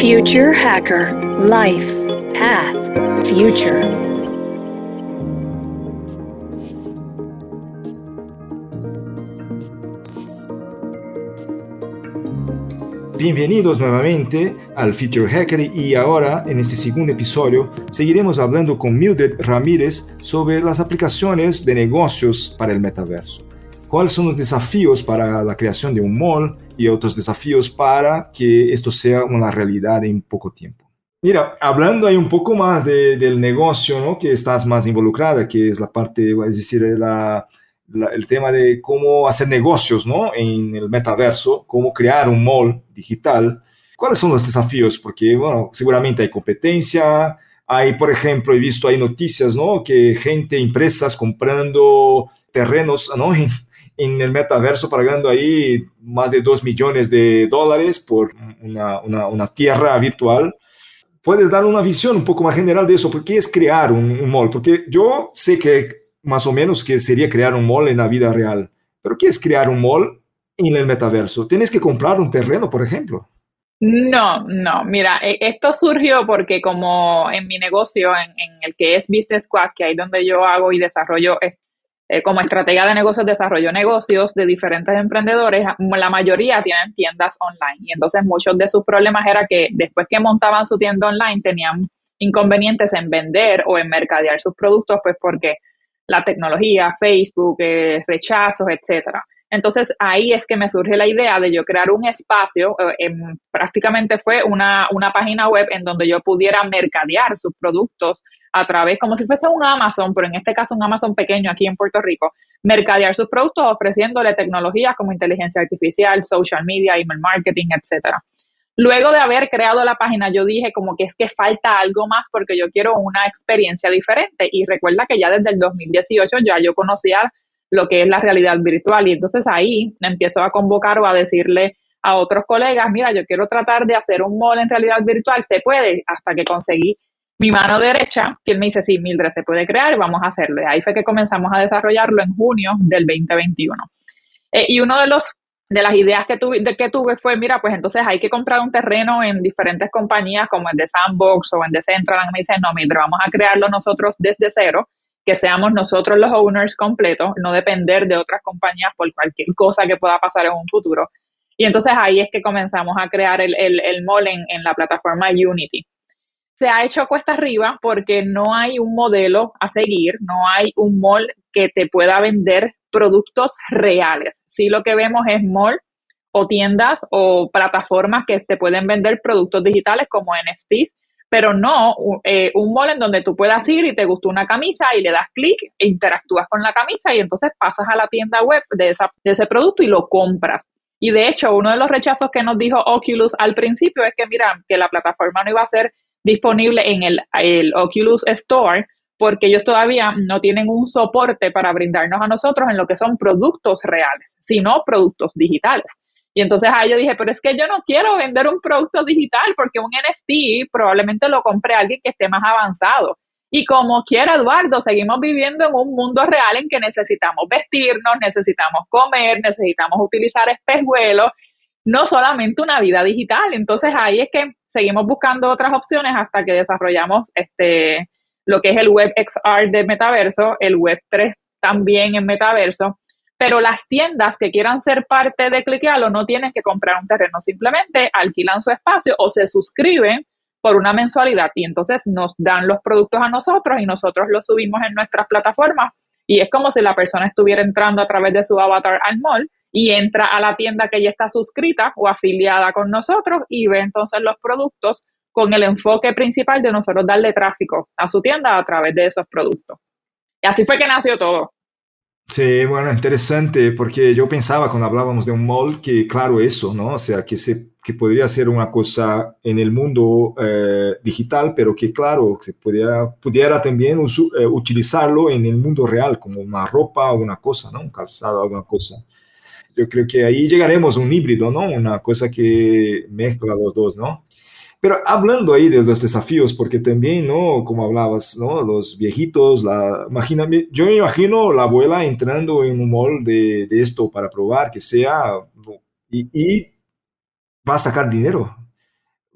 Future Hacker Life Path Future. Bienvenidos nuevamente al Future Hacker y ahora en este segundo episodio seguiremos hablando con Mildred Ramírez sobre las aplicaciones de negocios para el metaverso. ¿Cuáles son los desafíos para la creación de un mall y otros desafíos para que esto sea una realidad en poco tiempo? Mira, hablando ahí un poco más del negocio, ¿no? Que estás más involucrada, que es la parte, es decir, el tema de cómo hacer negocios, ¿no? En el metaverso, cómo crear un mall digital. ¿Cuáles son los desafíos? Porque, bueno, seguramente hay competencia, hay, por ejemplo, he visto hay noticias, ¿no? Que gente, empresas comprando terrenos, ¿no? en el metaverso pagando ahí más de 2 millones de dólares por una, una, tierra virtual. ¿Puedes dar una visión un poco más general de eso? ¿Por qué es crear un, un, mall? Porque yo sé que más o menos que sería crear un mall en la vida real, pero ¿qué es crear un mall en el metaverso? ¿Tienes que comprar un terreno, por ejemplo? No, no, mira, e, esto surgió porque como en mi negocio, en, en el que es Business Squad, que ahí donde yo hago y desarrollo eh, como estrategia de negocios, desarrollo negocios de diferentes emprendedores, la mayoría tienen tiendas online. Y entonces muchos de sus problemas era que después que montaban su tienda online tenían inconvenientes en vender o en mercadear sus productos, pues porque la tecnología, Facebook, eh, rechazos, etcétera. Entonces ahí es que me surge la idea de yo crear un espacio, eh, prácticamente fue una, una, página web en donde yo pudiera mercadear sus productos a través, como si fuese un Amazon, pero en este caso un Amazon pequeño aquí en Puerto Rico, mercadear sus productos ofreciéndole tecnologías como inteligencia artificial, social media, email marketing, etcétera. Luego de haber creado la página, yo dije como que es que falta algo más porque yo quiero una experiencia diferente. Y recuerda que ya desde el 2018 ya yo conocía lo que es la realidad virtual y entonces ahí empiezo a convocar o a decirle a otros colegas, mira, yo quiero tratar de hacer un mall en realidad virtual, se puede, hasta que conseguí mi mano derecha, quien me dice, sí, Mildred, se puede crear, vamos a hacerlo. ahí fue que comenzamos a desarrollarlo en junio del 2021. Eh, y uno de los de las ideas que tuve, de que tuve fue, mira, pues entonces hay que comprar un terreno en diferentes compañías como el de Sandbox o en de Central. Y me dicen, no, Mildred, vamos a crearlo nosotros desde cero, que seamos nosotros los owners completos, no depender de otras compañías por cualquier cosa que pueda pasar en un futuro. Y entonces ahí es que comenzamos a crear el, el, el mall en, en la plataforma Unity se ha hecho cuesta arriba porque no hay un modelo a seguir, no hay un mall que te pueda vender productos reales. Sí lo que vemos es mall o tiendas o plataformas que te pueden vender productos digitales como NFTs, pero no eh, un mall en donde tú puedas ir y te gustó una camisa y le das clic interactúas con la camisa y entonces pasas a la tienda web de, esa, de ese producto y lo compras. Y de hecho, uno de los rechazos que nos dijo Oculus al principio es que, mira, que la plataforma no iba a ser disponible en el, Oculus Store porque ellos todavía no tienen un soporte para brindarnos a nosotros en lo que son productos reales, sino productos digitales. Y entonces ahí yo dije, pero es que yo no quiero vender un producto digital porque un NFT probablemente lo compre alguien que esté más avanzado. Y como quiera Eduardo, seguimos viviendo en un mundo real en que necesitamos vestirnos, necesitamos comer, necesitamos utilizar espejuelos no solamente una vida digital. Entonces ahí es que seguimos buscando otras opciones hasta que desarrollamos este lo que es el Web XR de Metaverso, el Web 3 también en Metaverso. Pero las tiendas que quieran ser parte de Cliquealo no tienen que comprar un terreno, simplemente alquilan su espacio o se suscriben por una mensualidad y entonces nos dan los productos a nosotros y nosotros los subimos en nuestras plataformas y es como si la persona estuviera entrando a través de su avatar al mall y entra a la tienda que ya está suscrita o afiliada con nosotros y ve entonces los productos con el enfoque principal de nosotros darle tráfico a su tienda a través de esos productos. Y así fue que nació todo. Sí, bueno, interesante, porque yo pensaba cuando hablábamos de un mall que, claro, eso, ¿no? O sea, que, se, que podría ser una cosa en el mundo eh, digital, pero que, claro, se pudiera, pudiera también eh, utilizarlo en el mundo real, como una ropa una cosa, ¿no? Un calzado, alguna cosa yo creo que ahí llegaremos a un híbrido, ¿no? Una cosa que mezcla los dos, ¿no? Pero hablando ahí de los desafíos, porque también, ¿no? Como hablabas, ¿no? Los viejitos, la, imagíname, yo me imagino la abuela entrando en un mall de, de esto para probar que sea, y, y, va a sacar dinero,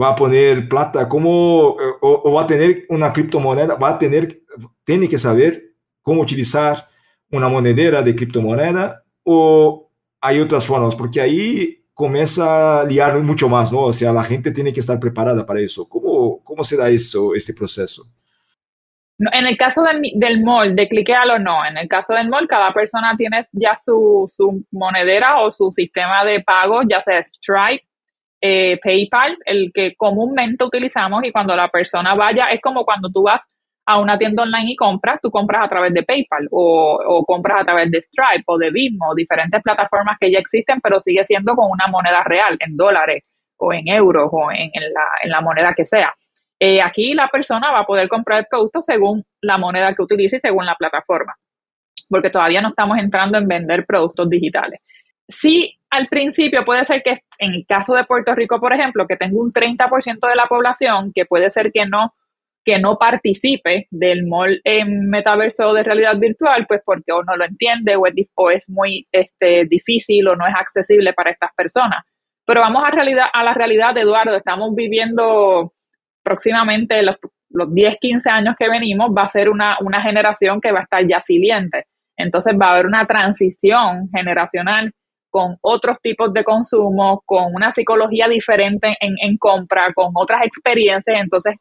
va a poner plata, cómo, eh, o, va a tener una criptomoneda, va a tener, tiene que saber cómo utilizar una monedera de criptomoneda o hay otras formas, porque ahí comienza a liar mucho más, ¿no? O sea, la gente tiene que estar preparada para eso. ¿Cómo, cómo se da eso, este proceso? en el caso del, del mall, de cliquealo no. En el caso del mall, cada persona tiene ya su, su monedera o su sistema de pago, ya sea Stripe, eh, PayPal, el que comúnmente utilizamos y cuando la persona vaya, es como cuando tú vas a una tienda online y compras, tú compras a través de PayPal o, compras a través de Stripe o de Venmo, diferentes plataformas que ya existen, pero sigue siendo con una moneda real, en dólares o en euros o en, la, en la, moneda que sea. Eh, aquí la persona va a poder comprar el producto según la moneda que utilice y según la plataforma, porque todavía no estamos entrando en vender productos digitales. Sí, al principio puede ser que en el caso de Puerto Rico, por ejemplo, que tengo un 30% de la población que puede ser que no que no participe del mall en metaverso de realidad virtual, pues porque o no lo entiende o es, o es muy este, difícil o no es accesible para estas personas. Pero vamos a, realidad, a la realidad, Eduardo, estamos viviendo próximamente los, los 10, 15 años que venimos, va a ser una, una generación que va a estar ya siliente. Entonces va a haber una transición generacional con otros tipos de consumo, con una psicología diferente en, en compra, con otras experiencias. Entonces,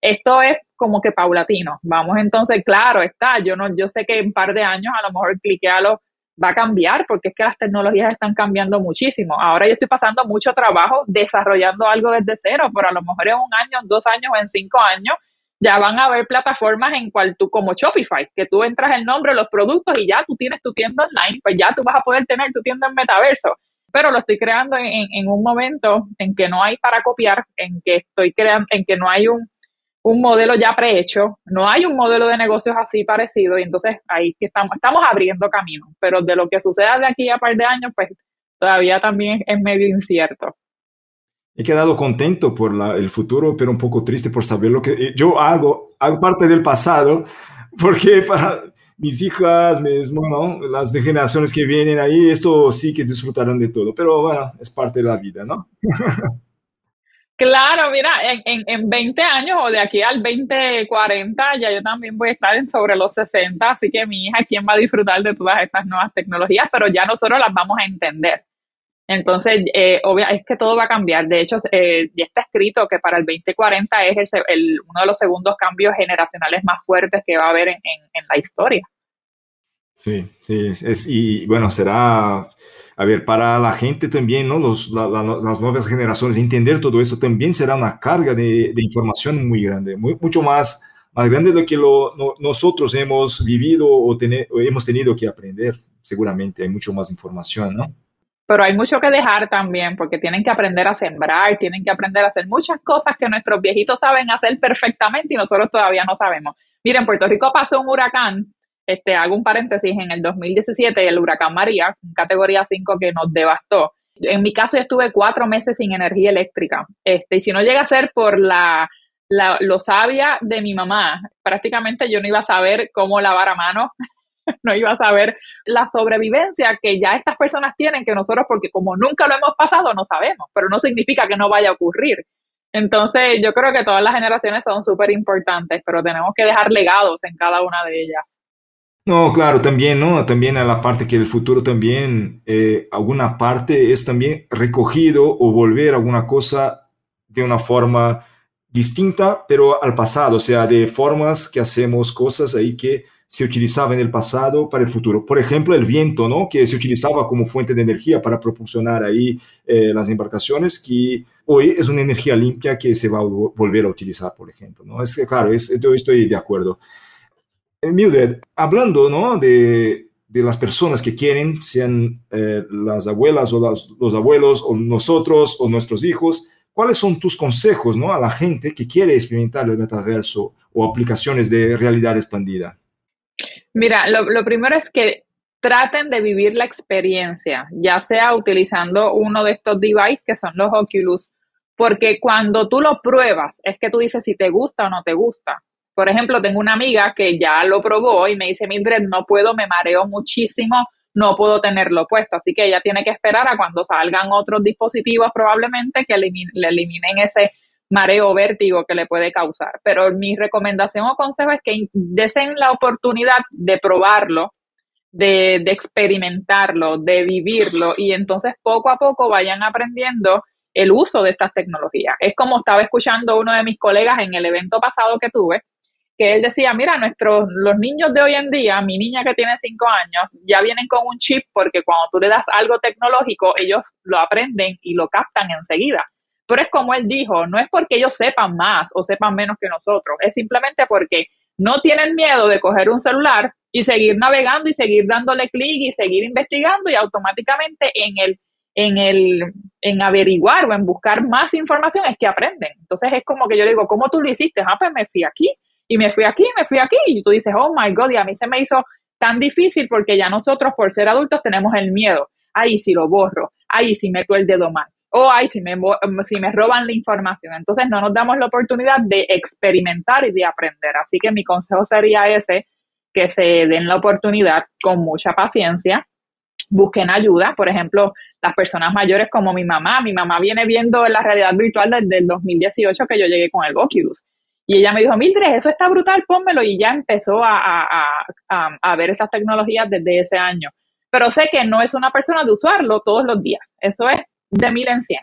esto es como que paulatino. Vamos entonces, claro, está. Yo no, yo sé que en un par de años a lo mejor cliquealo va a cambiar porque es que las tecnologías están cambiando muchísimo. Ahora yo estoy pasando mucho trabajo desarrollando algo desde cero, pero a lo mejor en un año, en dos años, en cinco años, ya van a haber plataformas en cual tú, como Shopify, que tú entras el nombre los productos y ya tú tienes tu tienda online, pues ya tú vas a poder tener tu tienda en metaverso. Pero lo estoy creando en, en un momento en que no hay para copiar, en que estoy creando, en que no hay un, un modelo ya prehecho, no hay un modelo de negocios así parecido y entonces ahí que estamos, estamos abriendo camino, pero de lo que suceda de aquí a par de años, pues todavía también es medio incierto. He quedado contento por el futuro, pero un poco triste por saber lo que eh, yo hago, hago parte del pasado, porque para mis hijas, mis, bueno, las generaciones que vienen ahí, esto sí que disfrutarán de todo, pero bueno, es parte de la vida, ¿no? Claro, mira, en, en, 20 años o de aquí al 2040 ya yo también voy a estar en sobre los 60, así que mi hija, ¿quién va a disfrutar de todas estas nuevas tecnologías? Pero ya nosotros las vamos a entender. Entonces, eh, es que todo va a cambiar. De hecho, eh, ya está escrito que para el 2040 es el, uno de los segundos cambios generacionales más fuertes que va a haber en, en la historia. Sí, sí, es, y bueno, será a ver, para la gente también, ¿no? Los, las nuevas generaciones, entender todo esto también será una carga de, de información muy grande, muy, mucho más, más grande de lo que lo, nosotros hemos vivido o, o hemos tenido que aprender. Seguramente hay mucho más información, ¿no? Pero hay mucho que dejar también, porque tienen que aprender a sembrar, tienen que aprender a hacer muchas cosas que nuestros viejitos saben hacer perfectamente y nosotros todavía no sabemos. Miren, en Puerto Rico pasó un huracán este, hago un paréntesis, en el 2017 el huracán María, categoría 5 que nos devastó. En mi caso yo estuve cuatro meses sin energía eléctrica. Este, y si no llega a ser por la, la, lo sabia de mi mamá, prácticamente yo no iba a saber cómo lavar a mano, no iba a saber la sobrevivencia que ya estas personas tienen, que nosotros, porque como nunca lo hemos pasado, no sabemos, pero no significa que no vaya a ocurrir. Entonces, yo creo que todas las generaciones son súper importantes, pero tenemos que dejar legados en cada una de ellas. No, claro, también, ¿no? También a la parte que el futuro también, eh, alguna parte es también recogido o volver alguna cosa de una forma distinta, pero al pasado, o sea, de formas que hacemos cosas ahí que se utilizaban en el pasado para el futuro. Por ejemplo, el viento, ¿no? Que se utilizaba como fuente de energía para propulsionar ahí eh, las embarcaciones, que hoy es una energía limpia que se va a volver a utilizar, por ejemplo, ¿no? Es que, claro, es, yo estoy de acuerdo. Mildred, hablando ¿no? de, de, las personas que quieren, sean eh, las abuelas o los abuelos o nosotros o nuestros hijos, ¿cuáles son tus consejos ¿no? a la gente que quiere experimentar el metaverso o aplicaciones de realidad expandida? Mira, lo, lo primero es que traten de vivir la experiencia, ya sea utilizando uno de estos devices que son los Oculus, porque cuando tú lo pruebas es que tú dices si te gusta o no te gusta. Por ejemplo, tengo una amiga que ya lo probó y me dice, Mildred, no puedo, me mareo muchísimo, no puedo tenerlo puesto. Así que ella tiene que esperar a cuando salgan otros dispositivos probablemente que le eliminen ese mareo vértigo que le puede causar. Pero mi recomendación o consejo es que desen la oportunidad de probarlo, de, de experimentarlo, de vivirlo y entonces poco a poco vayan aprendiendo el uso de estas tecnologías. Es como estaba escuchando uno de mis colegas en el evento pasado que tuve, que él decía, mira, nuestros, los niños de hoy en día, mi niña que tiene cinco años, ya vienen con un chip porque cuando tú le das algo tecnológico, ellos lo aprenden y lo captan enseguida. Pero es como él dijo, no es porque ellos sepan más o sepan menos que nosotros, es simplemente porque no tienen miedo de coger un celular y seguir navegando y seguir dándole clic y seguir investigando y automáticamente en el en el en averiguar o en buscar más información es que aprenden. Entonces es como que yo digo, ¿cómo tú lo hiciste? Ah, pues me fui aquí y me fui aquí, me fui aquí y tú dices, "Oh my god, y a mí se me hizo tan difícil porque ya nosotros por ser adultos tenemos el miedo. Ahí si lo borro, ahí si meto el dedo mal, o ay, si me, si me roban la información. Entonces no nos damos la oportunidad de experimentar y de aprender. Así que mi consejo sería ese, que se den la oportunidad con mucha paciencia, busquen ayuda. Por ejemplo, las personas mayores como mi mamá. Mi mamá viene viendo la realidad virtual desde el 2018 que yo llegué con el Oculus. Y ella me dijo, Mildred, eso está brutal, pónmelo. Y ya empezó a, a, a, a, ver esas tecnologías desde ese año. Pero sé que no es una persona de usarlo todos los días. Eso es de mil en cien.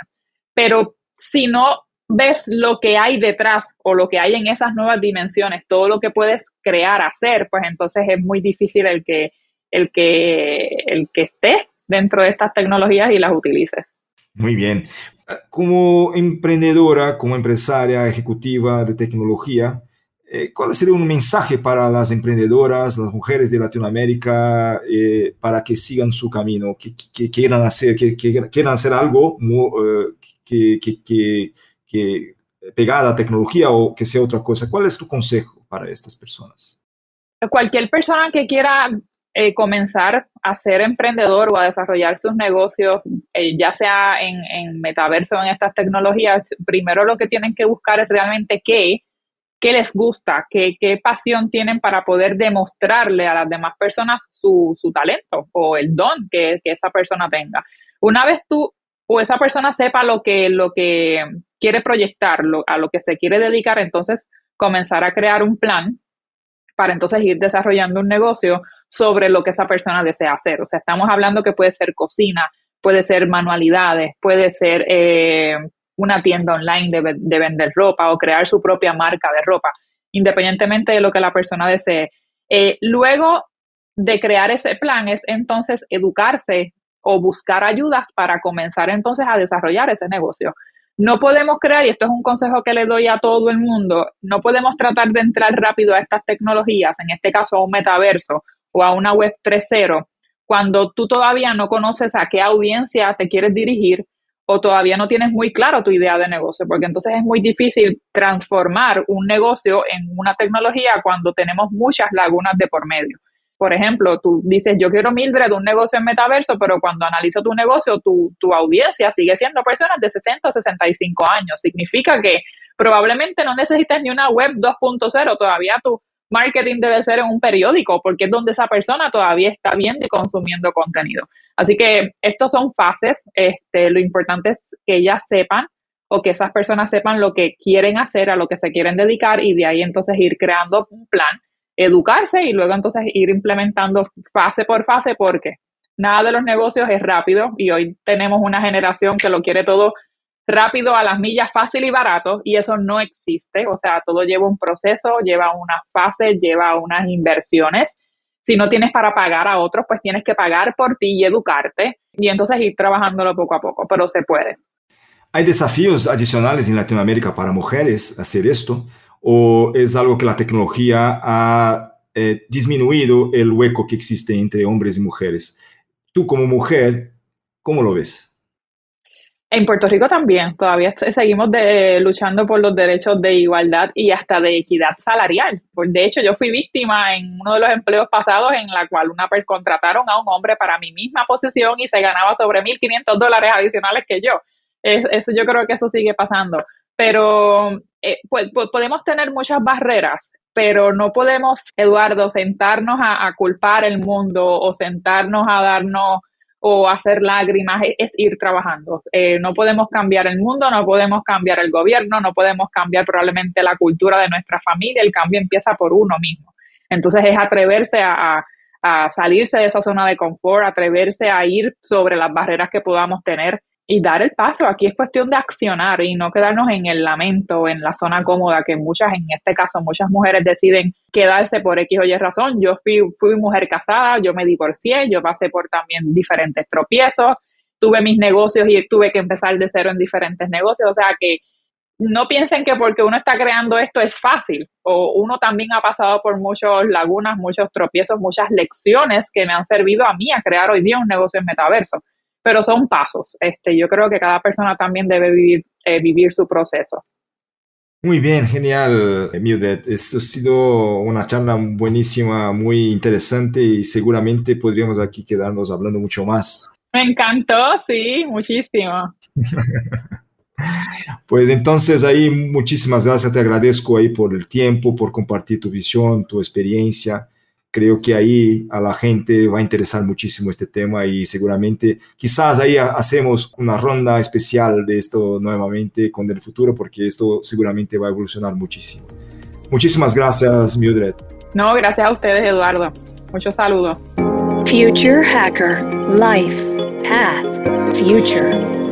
Pero si no ves lo que hay detrás o lo que hay en esas nuevas dimensiones, todo lo que puedes crear, hacer, pues entonces es muy difícil el que, el que, el que estés dentro de estas tecnologías y las utilices. Muy bien. Como emprendedora, como empresaria ejecutiva de tecnología, eh, ¿cuál sería un mensaje para las emprendedoras, las mujeres de Latinoamérica, eh, para que sigan su camino, que, quieran, hacer, que, quieran hacer algo eh, que, que, pegada a tecnología o que sea otra cosa? ¿Cuál es tu consejo para estas personas? Cualquier persona que quiera comenzar a ser emprendedor o a desarrollar sus negocios, ya sea en, en metaverso o en estas tecnologías, primero lo que tienen que buscar es realmente qué qué les gusta, qué, qué pasión tienen para poder demostrarle a las demás personas su, su talento o el don que, que, esa persona tenga. Una vez tú o esa persona sepa lo que, lo que quiere proyectar, a lo que se quiere dedicar, entonces comenzar a crear un plan para entonces ir desarrollando un negocio sobre lo que esa persona desea hacer. O sea, estamos hablando que puede ser cocina, puede ser manualidades, puede ser eh, una tienda online de, vender ropa o crear su propia marca de ropa, independientemente de lo que la persona desee. Eh, luego de crear ese plan es entonces educarse o buscar ayudas para comenzar entonces a desarrollar ese negocio. No podemos crear, y esto es un consejo que le doy a todo el mundo, no podemos tratar de entrar rápido a estas tecnologías, en este caso a un metaverso o a una web 3.0, cuando tú todavía no conoces a qué audiencia te quieres dirigir, o todavía no tienes muy claro tu idea de negocio, porque entonces es muy difícil transformar un negocio en una tecnología cuando tenemos muchas lagunas de por medio. Por ejemplo, tú dices, yo quiero Mildred un negocio en metaverso, pero cuando analizo tu negocio, tu, tu audiencia sigue siendo personas de 60 o 65 años. Significa que probablemente no necesitas ni una web 2.0, todavía tu marketing debe ser en un periódico, porque es donde esa persona todavía está viendo y consumiendo contenido. Así que estos son fases. Este, lo importante es que ellas sepan o que esas personas sepan lo que quieren hacer, a lo que se quieren dedicar y de ahí entonces ir creando un plan, educarse y luego entonces ir implementando fase por fase porque nada de los negocios es rápido y hoy tenemos una generación que lo quiere todo rápido a las millas, fácil y barato, y eso no existe. O sea, todo lleva un proceso, lleva una fase, lleva unas inversiones. Si no tienes para pagar a otros, pues tienes que pagar por ti y educarte y entonces ir trabajándolo poco a poco, pero se puede. ¿Hay desafíos adicionales en Latinoamérica para mujeres hacer esto? ¿O es algo que la tecnología ha eh, disminuido el hueco que existe entre hombres y mujeres? Tú como mujer, ¿cómo lo ves? En Puerto Rico también, todavía seguimos luchando por los derechos de igualdad y hasta de equidad salarial. De hecho, yo fui víctima en uno de los empleos pasados en la cual una contrataron a un hombre para mi misma posición y se ganaba sobre 1.500 dólares adicionales que yo. eso, yo creo que eso sigue pasando. Pero eh, pues, podemos tener muchas barreras, pero no podemos, Eduardo, sentarnos a culpar el mundo o sentarnos a darnos o hacer lágrimas, es, ir trabajando. Eh, no podemos cambiar el mundo, no podemos cambiar el gobierno, no podemos cambiar probablemente la cultura de nuestra familia, el cambio empieza por uno mismo. Entonces es atreverse a, a salirse de esa zona de confort, atreverse a ir sobre las barreras que podamos tener y dar el paso. Aquí es cuestión de accionar y no quedarnos en el lamento, en la zona cómoda, que muchas, en este caso, muchas mujeres deciden quedarse por X o Y razón. Yo fui, fui mujer casada, yo me divorcié, yo pasé por también diferentes tropiezos, tuve mis negocios y tuve que empezar de cero en diferentes negocios. O sea que no piensen que porque uno está creando esto es fácil, o uno también ha pasado por muchas lagunas, muchos tropiezos, muchas lecciones que me han servido a mí a crear hoy día un negocio en metaverso pero son pasos. Este, yo creo que cada persona también debe vivir, eh, vivir su proceso. Muy bien, genial, Mildred. Esto ha sido una charla buenísima, muy interesante y seguramente podríamos aquí quedarnos hablando mucho más. Me encantó, sí, muchísimo. pues entonces ahí muchísimas gracias, te agradezco ahí por el tiempo, por compartir tu visión, tu experiencia creo que ahí a la gente va a interesar muchísimo este tema y seguramente quizás ahí hacemos una ronda especial de esto nuevamente con el futuro porque esto seguramente va a evolucionar muchísimo. Muchísimas gracias, Mildred. No, gracias a ustedes, Eduardo. Muchos saludos. Future Hacker Life Path Future.